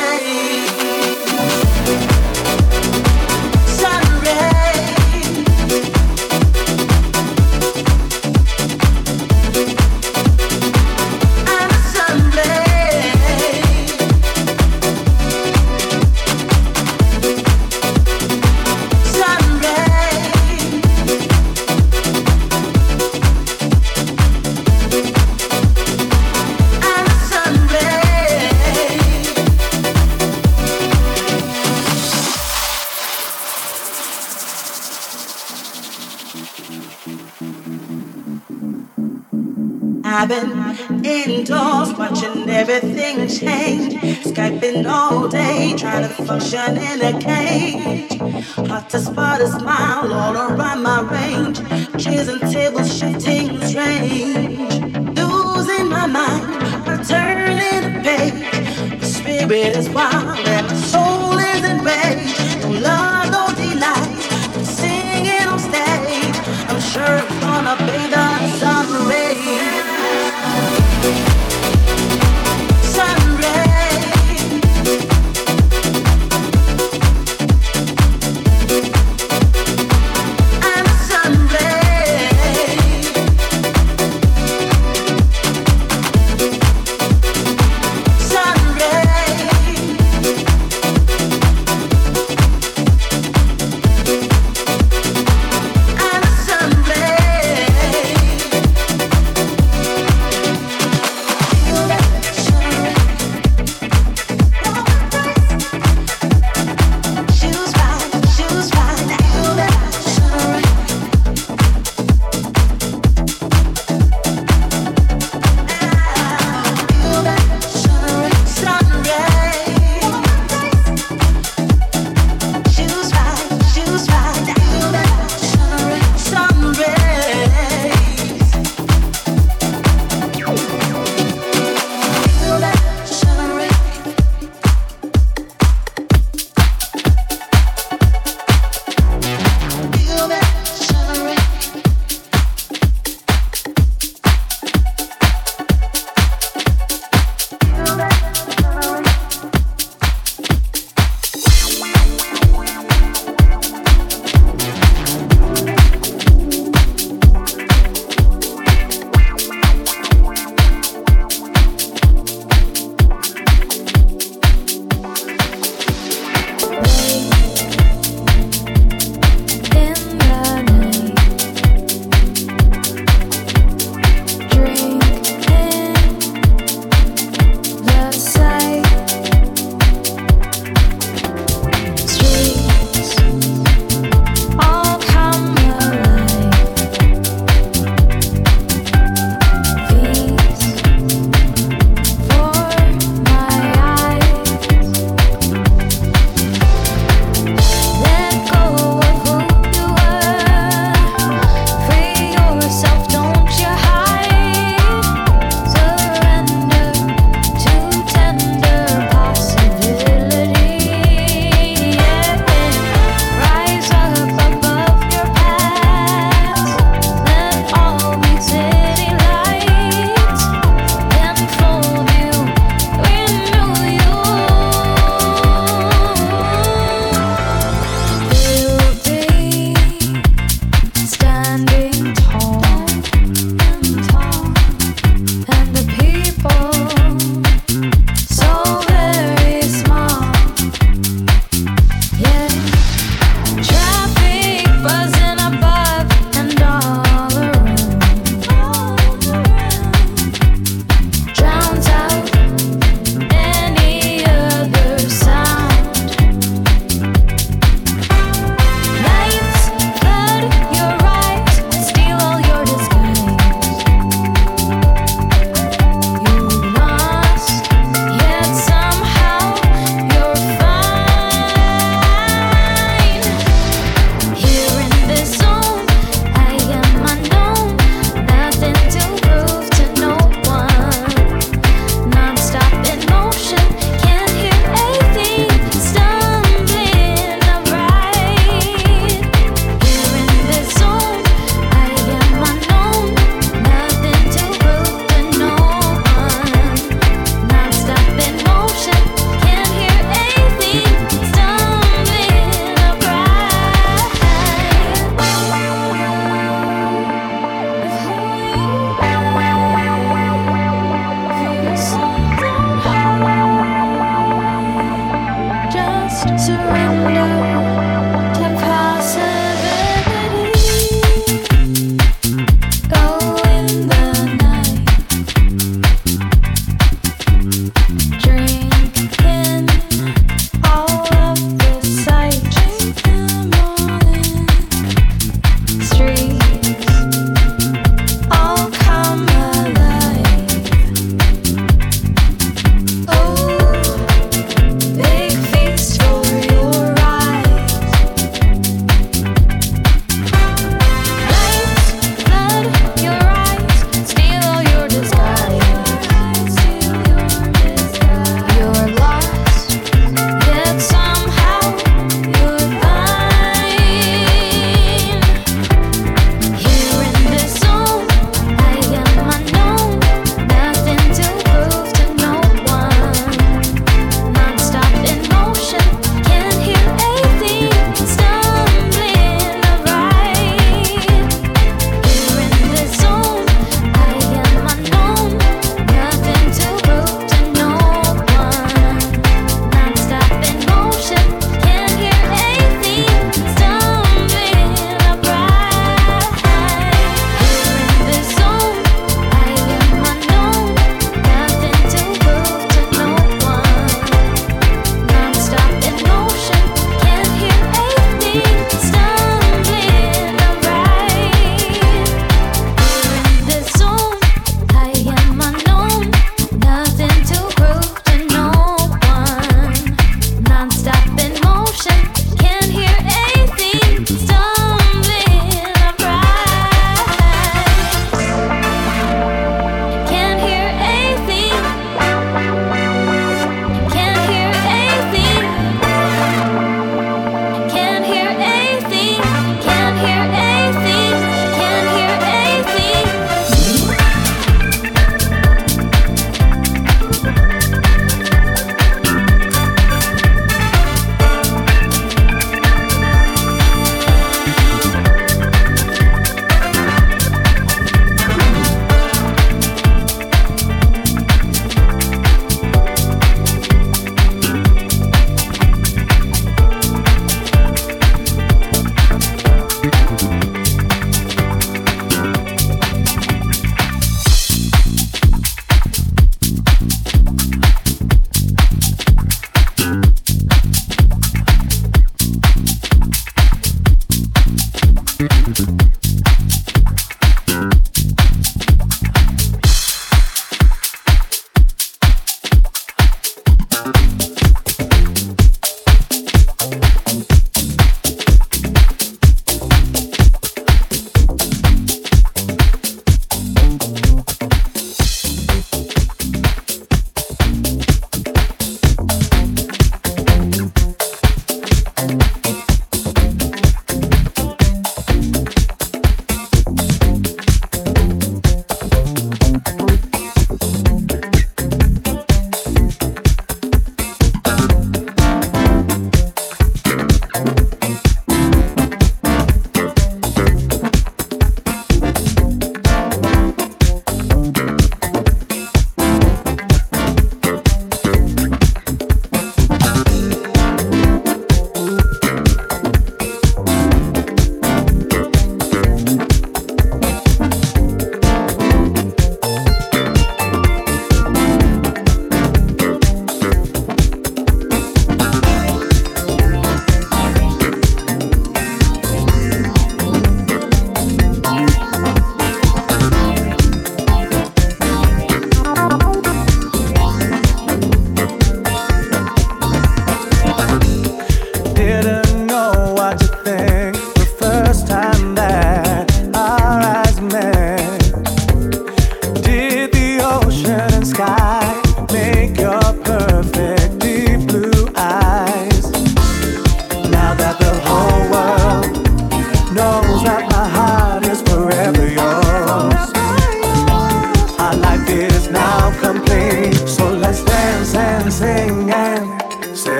away. been all day trying to function in a cage. Hard to spot a smile all around my range. Chairs and tables shifting strange. Losing my mind, turning the page. The spirit is wild.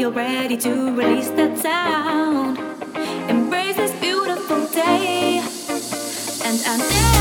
Feel ready to release that sound. Embrace this beautiful day. And I'm there.